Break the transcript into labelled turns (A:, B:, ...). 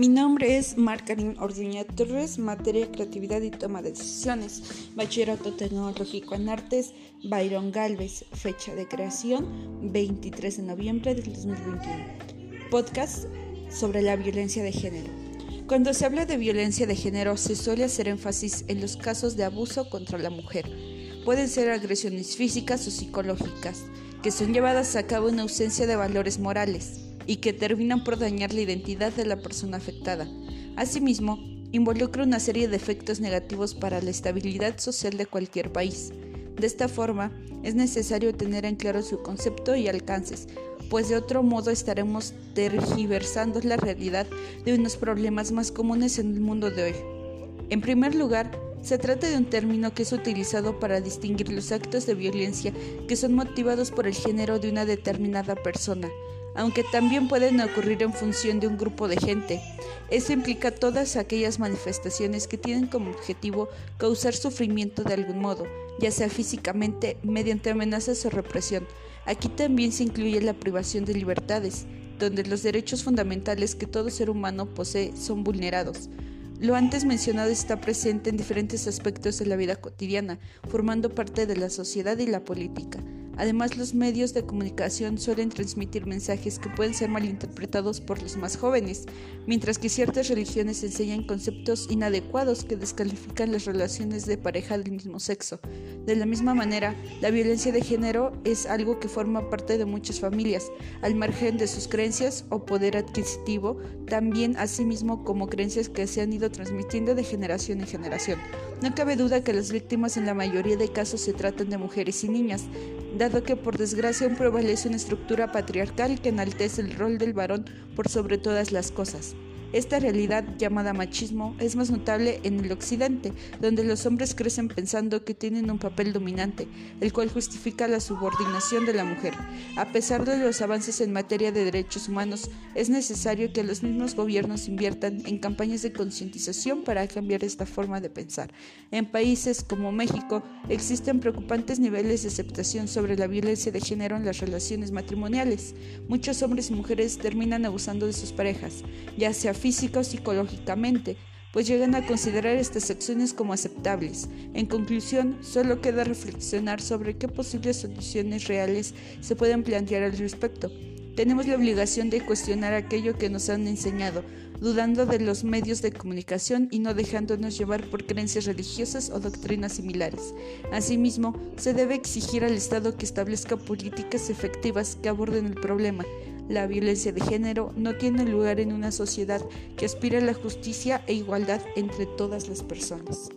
A: Mi nombre es Marcarín Orduña Torres, materia creatividad y toma de decisiones, bachillerato tecnológico en artes, Byron Galvez, fecha de creación 23 de noviembre del 2021. Podcast sobre la violencia de género. Cuando se habla de violencia de género se suele hacer énfasis en los casos de abuso contra la mujer. Pueden ser agresiones físicas o psicológicas, que son llevadas a cabo en ausencia de valores morales y que terminan por dañar la identidad de la persona afectada. Asimismo, involucra una serie de efectos negativos para la estabilidad social de cualquier país. De esta forma, es necesario tener en claro su concepto y alcances, pues de otro modo estaremos tergiversando la realidad de unos problemas más comunes en el mundo de hoy. En primer lugar, se trata de un término que es utilizado para distinguir los actos de violencia que son motivados por el género de una determinada persona, aunque también pueden ocurrir en función de un grupo de gente. Esto implica todas aquellas manifestaciones que tienen como objetivo causar sufrimiento de algún modo, ya sea físicamente, mediante amenazas o represión. Aquí también se incluye la privación de libertades, donde los derechos fundamentales que todo ser humano posee son vulnerados. Lo antes mencionado está presente en diferentes aspectos de la vida cotidiana, formando parte de la sociedad y la política. Además, los medios de comunicación suelen transmitir mensajes que pueden ser malinterpretados por los más jóvenes, mientras que ciertas religiones enseñan conceptos inadecuados que descalifican las relaciones de pareja del mismo sexo. De la misma manera, la violencia de género es algo que forma parte de muchas familias, al margen de sus creencias o poder adquisitivo, también asimismo como creencias que se han ido transmitiendo de generación en generación. No cabe duda que las víctimas en la mayoría de casos se tratan de mujeres y niñas, dado que por desgracia aún prevalece una estructura patriarcal que enaltece el rol del varón por sobre todas las cosas. Esta realidad llamada machismo es más notable en el occidente, donde los hombres crecen pensando que tienen un papel dominante, el cual justifica la subordinación de la mujer. A pesar de los avances en materia de derechos humanos, es necesario que los mismos gobiernos inviertan en campañas de concientización para cambiar esta forma de pensar. En países como México existen preocupantes niveles de aceptación sobre la violencia de género en las relaciones matrimoniales. Muchos hombres y mujeres terminan abusando de sus parejas, ya sea física o psicológicamente, pues llegan a considerar estas acciones como aceptables. En conclusión, solo queda reflexionar sobre qué posibles soluciones reales se pueden plantear al respecto. Tenemos la obligación de cuestionar aquello que nos han enseñado, dudando de los medios de comunicación y no dejándonos llevar por creencias religiosas o doctrinas similares. Asimismo, se debe exigir al Estado que establezca políticas efectivas que aborden el problema, la violencia de género no tiene lugar en una sociedad que aspira a la justicia e igualdad entre todas las personas.